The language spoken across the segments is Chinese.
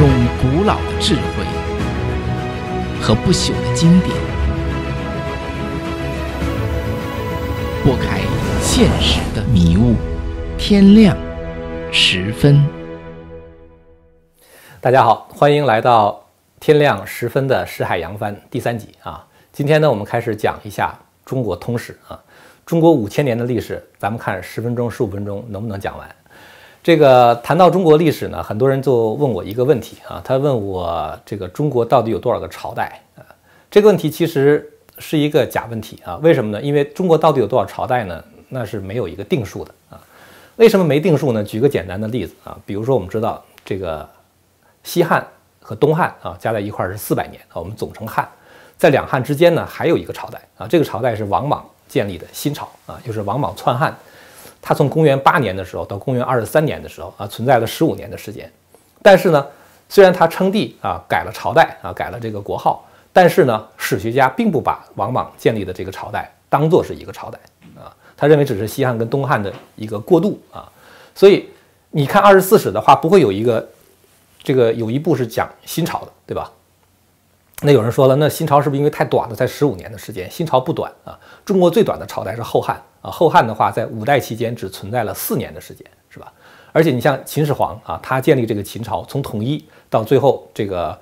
用古老的智慧和不朽的经典，拨开现实的迷雾。天亮十分，大家好，欢迎来到天亮十分的《识海扬帆》第三集啊。今天呢，我们开始讲一下中国通史啊。中国五千年的历史，咱们看十分钟、十五分钟能不能讲完？这个谈到中国历史呢，很多人就问我一个问题啊，他问我这个中国到底有多少个朝代啊？这个问题其实是一个假问题啊。为什么呢？因为中国到底有多少朝代呢？那是没有一个定数的啊。为什么没定数呢？举个简单的例子啊，比如说我们知道这个西汉和东汉啊，加在一块儿是四百年啊，我们总称汉。在两汉之间呢，还有一个朝代啊，这个朝代是王莽。建立的新朝啊，就是王莽篡汉，他从公元八年的时候到公元二十三年的时候啊，存在了十五年的时间。但是呢，虽然他称帝啊，改了朝代啊，改了这个国号，但是呢，史学家并不把王莽建立的这个朝代当做是一个朝代啊，他认为只是西汉跟东汉的一个过渡啊。所以你看二十四史的话，不会有一个这个有一部是讲新朝的，对吧？那有人说了，那新朝是不是因为太短了，才十五年的时间？新朝不短啊，中国最短的朝代是后汉啊。后汉的话，在五代期间只存在了四年的时间，是吧？而且你像秦始皇啊，他建立这个秦朝，从统一到最后这个，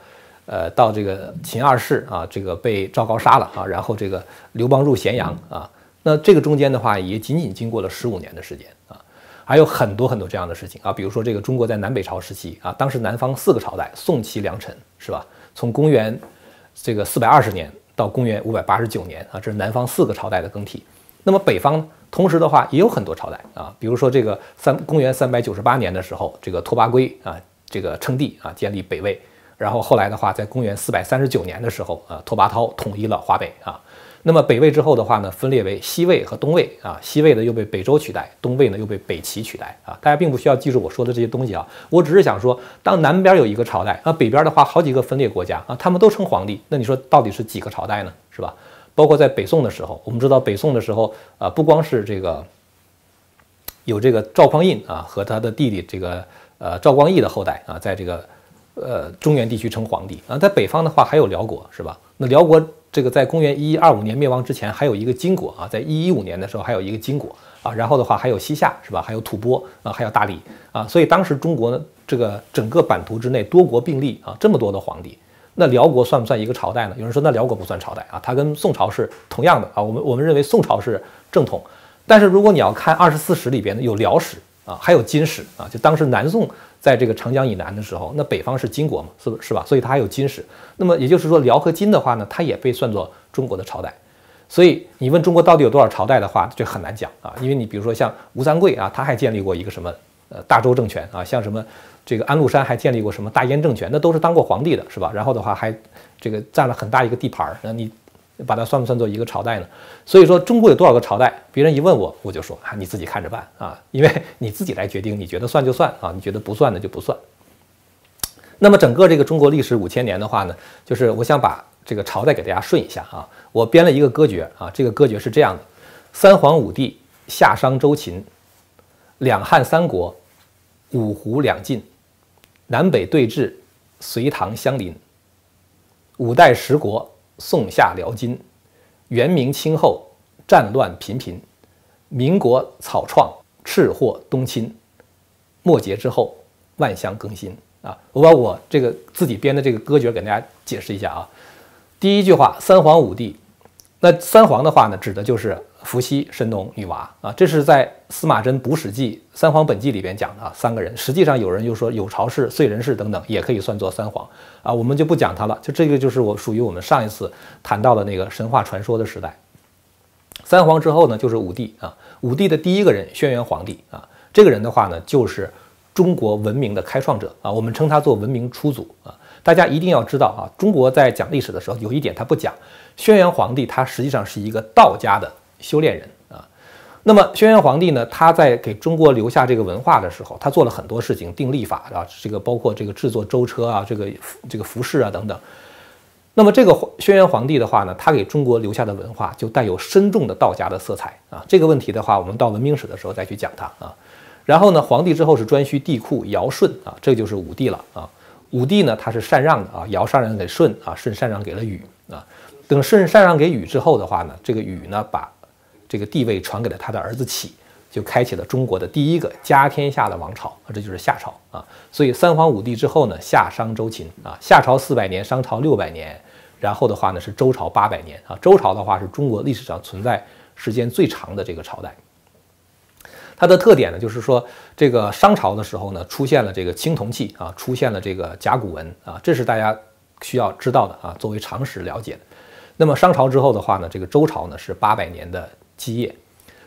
呃，到这个秦二世啊，这个被赵高杀了啊，然后这个刘邦入咸阳啊，那这个中间的话，也仅仅经过了十五年的时间啊。还有很多很多这样的事情啊，比如说这个中国在南北朝时期啊，当时南方四个朝代，宋齐梁陈，是吧？从公元这个四百二十年到公元五百八十九年啊，这是南方四个朝代的更替。那么北方同时的话也有很多朝代啊，比如说这个三公元三百九十八年的时候，这个拓跋圭啊，这个称帝啊，建立北魏。然后后来的话，在公元四百三十九年的时候啊，拓跋焘统一了华北啊。那么北魏之后的话呢，分裂为西魏和东魏啊，西魏呢又被北周取代，东魏呢又被北齐取代啊。大家并不需要记住我说的这些东西啊，我只是想说，当南边有一个朝代，那北边的话好几个分裂国家啊，他们都称皇帝，那你说到底是几个朝代呢？是吧？包括在北宋的时候，我们知道北宋的时候啊，不光是这个有这个赵匡胤啊和他的弟弟这个呃赵光义的后代啊，在这个呃中原地区称皇帝啊，在北方的话还有辽国是吧？那辽国。这个在公元一一二五年灭亡之前，还有一个金国啊，在一一五年的时候还有一个金国啊，然后的话还有西夏是吧？还有吐蕃啊，还有大理啊，所以当时中国呢，这个整个版图之内多国并立啊，这么多的皇帝，那辽国算不算一个朝代呢？有人说那辽国不算朝代啊，它跟宋朝是同样的啊，我们我们认为宋朝是正统，但是如果你要看二十四史里边呢，有辽史啊，还有金史啊，就当时南宋。在这个长江以南的时候，那北方是金国嘛，是不是吧？所以它还有金史。那么也就是说，辽和金的话呢，它也被算作中国的朝代。所以你问中国到底有多少朝代的话，就很难讲啊。因为你比如说像吴三桂啊，他还建立过一个什么呃大周政权啊，像什么这个安禄山还建立过什么大燕政权，那都是当过皇帝的，是吧？然后的话还这个占了很大一个地盘儿，那你。把它算不算作一个朝代呢？所以说中国有多少个朝代？别人一问我，我就说啊，你自己看着办啊，因为你自己来决定，你觉得算就算啊，你觉得不算的就不算。那么整个这个中国历史五千年的话呢，就是我想把这个朝代给大家顺一下啊。我编了一个歌诀啊，这个歌诀是这样的：三皇五帝，夏商周秦，两汉三国，五胡两晋，南北对峙，隋唐相邻，五代十国。宋夏辽金，元明清后战乱频频，民国草创赤祸东侵，末节之后万象更新啊！我把我这个自己编的这个歌诀给大家解释一下啊。第一句话三皇五帝，那三皇的话呢，指的就是。伏羲、神农、女娲啊，这是在司马真《补史记·三皇本纪》里边讲的啊，三个人。实际上有人又说有巢氏、燧人氏等等，也可以算作三皇啊，我们就不讲它了。就这个就是我属于我们上一次谈到的那个神话传说的时代。三皇之后呢，就是五帝啊，五帝的第一个人轩辕皇帝啊，这个人的话呢，就是中国文明的开创者啊，我们称他做文明初祖啊。大家一定要知道啊，中国在讲历史的时候，有一点他不讲，轩辕皇帝他实际上是一个道家的。修炼人啊，那么轩辕皇帝呢？他在给中国留下这个文化的时候，他做了很多事情，定历法啊，这个包括这个制作舟车啊，这个这个服饰啊等等。那么这个轩辕皇帝的话呢，他给中国留下的文化就带有深重的道家的色彩啊。这个问题的话，我们到文明史的时候再去讲它啊。然后呢，皇帝之后是颛顼、帝喾、尧舜啊，这就是五帝了啊。武帝呢，他是禅让的啊，尧禅让给舜啊，舜禅让给了禹啊。等舜禅让给禹之后的话呢，这个禹呢，把这个地位传给了他的儿子启，就开启了中国的第一个家天下的王朝啊，这就是夏朝啊。所以三皇五帝之后呢，夏商周秦啊，夏朝四百年，商朝六百年，然后的话呢是周朝八百年啊。周朝的话是中国历史上存在时间最长的这个朝代。它的特点呢，就是说这个商朝的时候呢，出现了这个青铜器啊，出现了这个甲骨文啊，这是大家需要知道的啊，作为常识了解的。那么商朝之后的话呢，这个周朝呢是八百年的基业。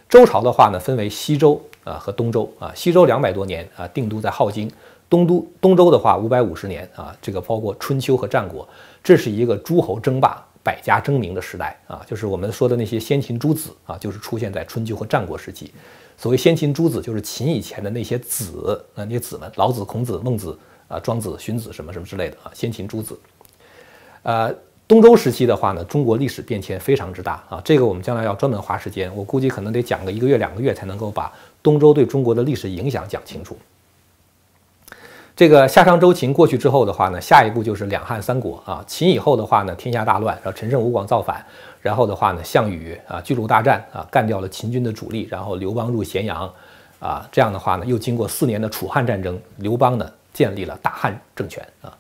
周朝的话呢，分为西周啊和东周啊，西周两百多年啊，定都在镐京；东都东周的话五百五十年啊，这个包括春秋和战国，这是一个诸侯争霸、百家争鸣的时代啊，就是我们说的那些先秦诸子啊，就是出现在春秋和战国时期。所谓先秦诸子，就是秦以前的那些子，那些子们，老子、孔子、孟子啊，庄子、荀子什么什么之类的啊，先秦诸子。呃，东周时期的话呢，中国历史变迁非常之大啊，这个我们将来要专门花时间，我估计可能得讲个一个月、两个月才能够把东周对中国的历史影响讲清楚。这个夏商周秦过去之后的话呢，下一步就是两汉三国啊。秦以后的话呢，天下大乱，然后陈胜吴广造反，然后的话呢，项羽啊巨鹿大战啊，干掉了秦军的主力，然后刘邦入咸阳啊，这样的话呢，又经过四年的楚汉战争，刘邦呢建立了大汉政权啊。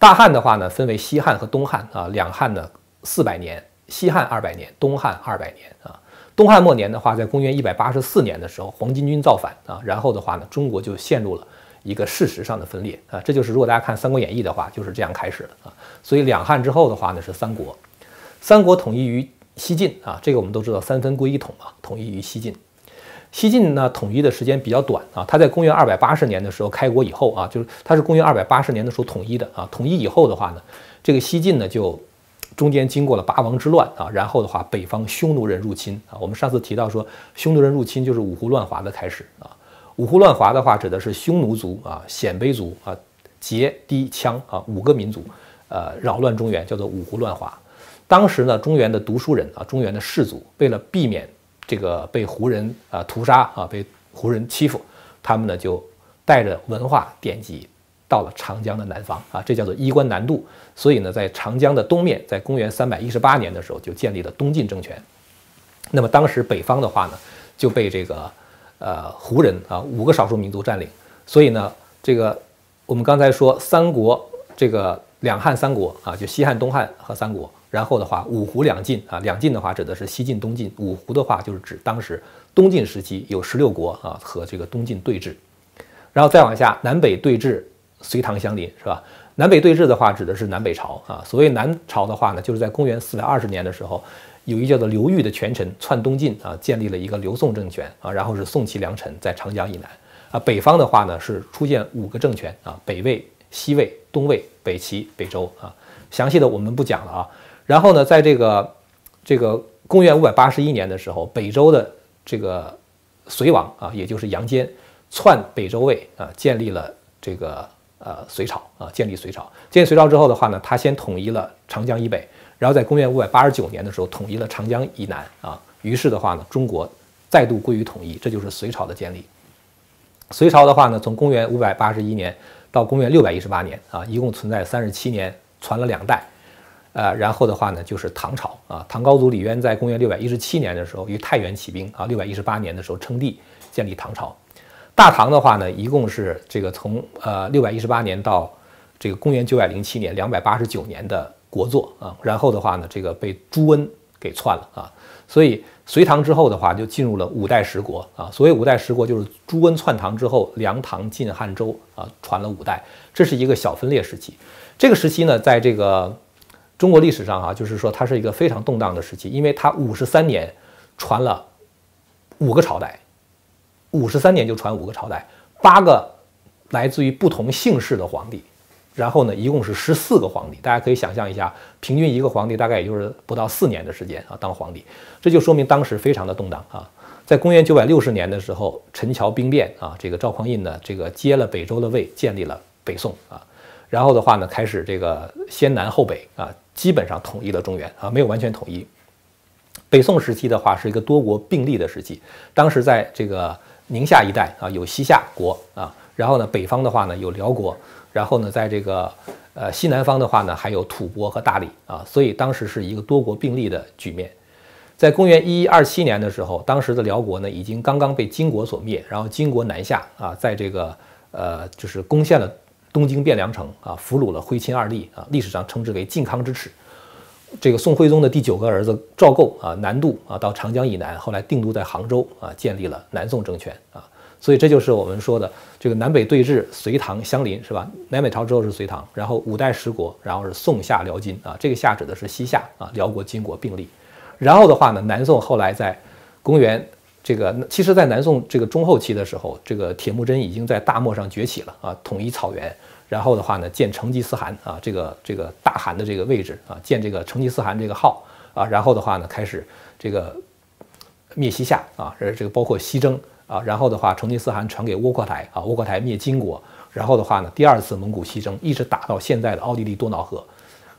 大汉的话呢，分为西汉和东汉啊，两汉呢四百年，西汉二百年，东汉二百年啊。东汉末年的话，在公元一百八十四年的时候，黄巾军造反啊，然后的话呢，中国就陷入了。一个事实上的分裂啊，这就是如果大家看《三国演义》的话，就是这样开始的啊。所以两汉之后的话呢是三国，三国统一于西晋啊，这个我们都知道三分归一统嘛，统一于西晋。西晋呢统一的时间比较短啊，他在公元二百八十年的时候开国以后啊，就是他是公元二百八十年的时候统一的啊。统一以后的话呢，这个西晋呢就中间经过了八王之乱啊，然后的话北方匈奴人入侵啊，我们上次提到说匈奴人入侵就是五胡乱华的开始啊。五胡乱华的话，指的是匈奴族啊、鲜卑族啊、羯、氐、羌啊五个民族，呃，扰乱中原，叫做五胡乱华。当时呢，中原的读书人啊，中原的士族，为了避免这个被胡人啊屠杀啊，被胡人欺负，他们呢就带着文化典籍到了长江的南方啊，这叫做衣冠南渡。所以呢，在长江的东面，在公元三百一十八年的时候，就建立了东晋政权。那么当时北方的话呢，就被这个。呃，胡人啊，五个少数民族占领，所以呢，这个我们刚才说三国，这个两汉三国啊，就西汉、东汉和三国，然后的话五胡两晋啊，两晋的话指的是西晋、东晋，五胡的话就是指当时东晋时期有十六国啊和这个东晋对峙，然后再往下南北对峙，隋唐相邻是吧？南北对峙的话指的是南北朝啊，所谓南朝的话呢，就是在公元四百二十年的时候。有一叫做刘裕的权臣篡东晋啊，建立了一个刘宋政权啊，然后是宋齐梁陈在长江以南啊。北方的话呢是出现五个政权啊，北魏、西魏、东魏、北齐、北周啊。详细的我们不讲了啊。然后呢，在这个这个公元五百八十一年的时候，北周的这个隋王啊，也就是杨坚篡北周魏啊，建立了这个呃隋朝啊，建立隋朝。建立隋朝之后的话呢，他先统一了长江以北。然后在公元五百八十九年的时候，统一了长江以南啊，于是的话呢，中国再度归于统一，这就是隋朝的建立。隋朝的话呢，从公元五百八十一年到公元六百一十八年啊，一共存在三十七年，传了两代。呃，然后的话呢，就是唐朝啊，唐高祖李渊在公元六百一十七年的时候于太原起兵啊，六百一十八年的时候称帝，建立唐朝。大唐的话呢，一共是这个从呃六百一十八年到这个公元九百零七年，两百八十九年的。国祚啊，然后的话呢，这个被朱温给篡了啊，所以隋唐之后的话，就进入了五代十国啊。所谓五代十国，就是朱温篡唐之后，梁、唐、晋、汉、周啊，传了五代，这是一个小分裂时期。这个时期呢，在这个中国历史上啊，就是说它是一个非常动荡的时期，因为它五十三年传了五个朝代，五十三年就传五个朝代，八个来自于不同姓氏的皇帝。然后呢，一共是十四个皇帝，大家可以想象一下，平均一个皇帝大概也就是不到四年的时间啊，当皇帝，这就说明当时非常的动荡啊。在公元九百六十年的时候，陈桥兵变啊，这个赵匡胤呢，这个接了北周的位，建立了北宋啊。然后的话呢，开始这个先南后北啊，基本上统一了中原啊，没有完全统一。北宋时期的话，是一个多国并立的时期，当时在这个宁夏一带啊，有西夏国啊，然后呢，北方的话呢，有辽国。然后呢，在这个呃西南方的话呢，还有吐蕃和大理啊，所以当时是一个多国并立的局面。在公元一一二七年的时候，当时的辽国呢已经刚刚被金国所灭，然后金国南下啊，在这个呃就是攻陷了东京汴梁城啊，俘虏了徽钦二帝啊，历史上称之为靖康之耻。这个宋徽宗的第九个儿子赵构啊南渡啊到长江以南，后来定都在杭州啊，建立了南宋政权啊。所以这就是我们说的这个南北对峙，隋唐相邻是吧？南北朝之后是隋唐，然后五代十国，然后是宋夏辽金啊，这个夏指的是西夏啊，辽国金国并立。然后的话呢，南宋后来在公元这个，其实，在南宋这个中后期的时候，这个铁木真已经在大漠上崛起了啊，统一草原。然后的话呢，建成吉思汗啊，这个这个大汗的这个位置啊，建这个成吉思汗这个号啊。然后的话呢，开始这个灭西夏啊，这个包括西征啊。然后的话，成吉思汗传给窝阔台啊，窝阔台灭金国。然后的话呢，第二次蒙古西征一直打到现在的奥地利多瑙河。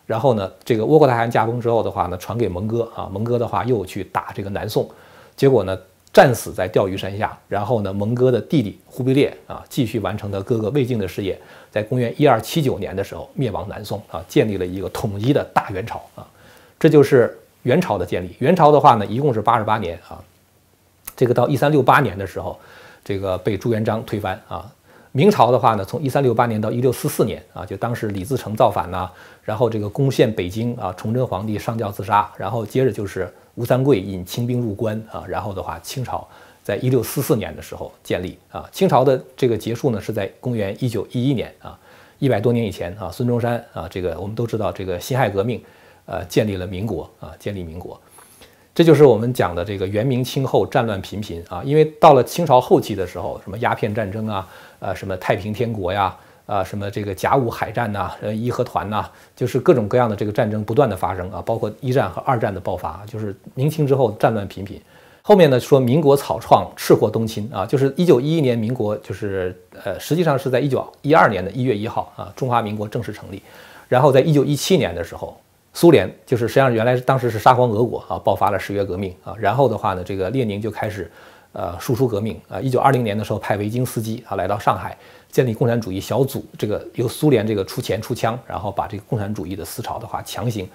然后呢，这个窝阔台汗驾崩之后的话呢，传给蒙哥啊，蒙哥的话又去打这个南宋，结果呢战死在钓鱼山下。然后呢，蒙哥的弟弟忽必烈啊，继续完成他哥哥魏晋的事业，在公元一二七九年的时候灭亡南宋啊，建立了一个统一的大元朝啊，这就是元朝的建立。元朝的话呢，一共是八十八年啊，这个到一三六八年的时候，这个被朱元璋推翻啊。明朝的话呢，从一三六八年到一六四四年啊，就当时李自成造反呐，然后这个攻陷北京啊，崇祯皇帝上吊自杀，然后接着就是吴三桂引清兵入关啊，然后的话，清朝在一六四四年的时候建立啊，清朝的这个结束呢是在公元一九一一年啊，一百多年以前啊，孙中山啊，这个我们都知道这个辛亥革命，呃，建立了民国啊，建立民国。这就是我们讲的这个元明清后战乱频频啊，因为到了清朝后期的时候，什么鸦片战争啊，呃，什么太平天国呀，啊什么这个甲午海战呐，呃，义和团呐，就是各种各样的这个战争不断的发生啊，包括一战和二战的爆发，就是明清之后战乱频频。后面呢说民国草创，赤祸东侵啊，就是一九一一年民国就是呃，实际上是在一九一二年的一月一号啊，中华民国正式成立，然后在一九一七年的时候。苏联就是实际上原来当时是沙皇俄国啊，爆发了十月革命啊，然后的话呢，这个列宁就开始，呃，输出革命啊。一九二零年的时候派维京斯基啊来到上海，建立共产主义小组，这个由苏联这个出钱出枪，然后把这个共产主义的思潮的话强行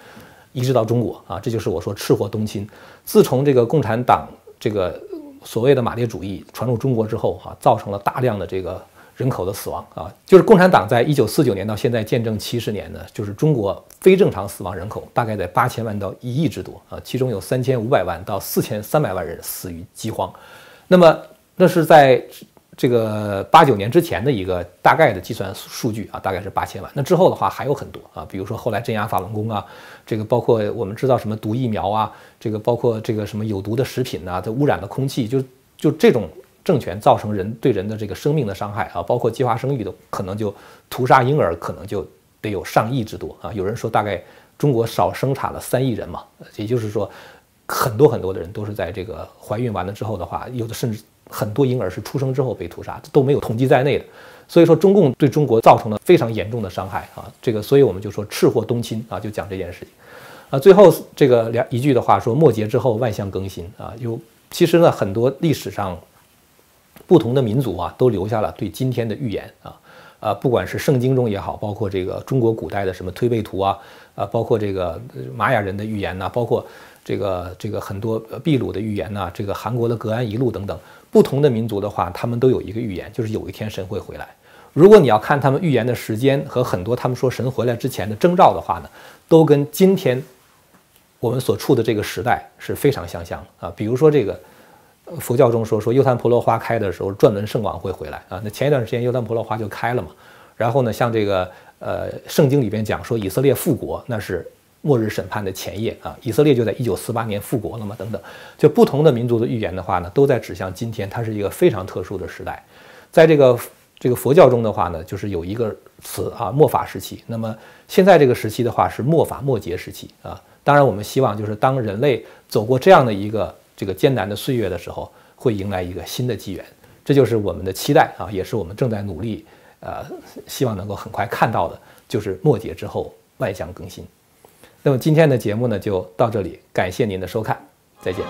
移植到中国啊。这就是我说赤祸东侵。自从这个共产党这个所谓的马列主义传入中国之后啊，造成了大量的这个。人口的死亡啊，就是共产党在一九四九年到现在见证七十年呢，就是中国非正常死亡人口大概在八千万到一亿之多啊，其中有三千五百万到四千三百万人死于饥荒。那么那是在这个八九年之前的一个大概的计算数据啊，大概是八千万。那之后的话还有很多啊，比如说后来镇压法轮功啊，这个包括我们知道什么毒疫苗啊，这个包括这个什么有毒的食品呐，这污染的空气，就就这种。政权造成人对人的这个生命的伤害啊，包括计划生育的可能就屠杀婴儿，可能就得有上亿之多啊。有人说大概中国少生产了三亿人嘛，也就是说很多很多的人都是在这个怀孕完了之后的话，有的甚至很多婴儿是出生之后被屠杀，都没有统计在内的。所以说中共对中国造成了非常严重的伤害啊。这个所以我们就说赤祸东侵啊，就讲这件事情啊。最后这个两一句的话说末节之后万象更新啊，有其实呢很多历史上。不同的民族啊，都留下了对今天的预言啊，啊，不管是圣经中也好，包括这个中国古代的什么推背图啊，啊，包括这个玛雅人的预言呐，包括这个这个很多呃秘鲁的预言呐，这个韩国的格安一路等等，不同的民族的话，他们都有一个预言，就是有一天神会回来。如果你要看他们预言的时间和很多他们说神回来之前的征兆的话呢，都跟今天我们所处的这个时代是非常相像啊。比如说这个。佛教中说说优昙婆罗花开的时候，转轮圣王会回来啊。那前一段时间优昙婆罗花就开了嘛。然后呢，像这个呃圣经里边讲说以色列复国，那是末日审判的前夜啊。以色列就在一九四八年复国了嘛。等等，就不同的民族的预言的话呢，都在指向今天，它是一个非常特殊的时代。在这个这个佛教中的话呢，就是有一个词啊，末法时期。那么现在这个时期的话是末法末劫时期啊。当然，我们希望就是当人类走过这样的一个。这个艰难的岁月的时候，会迎来一个新的纪元，这就是我们的期待啊，也是我们正在努力，呃，希望能够很快看到的，就是末节之后万象更新。那么今天的节目呢，就到这里，感谢您的收看，再见。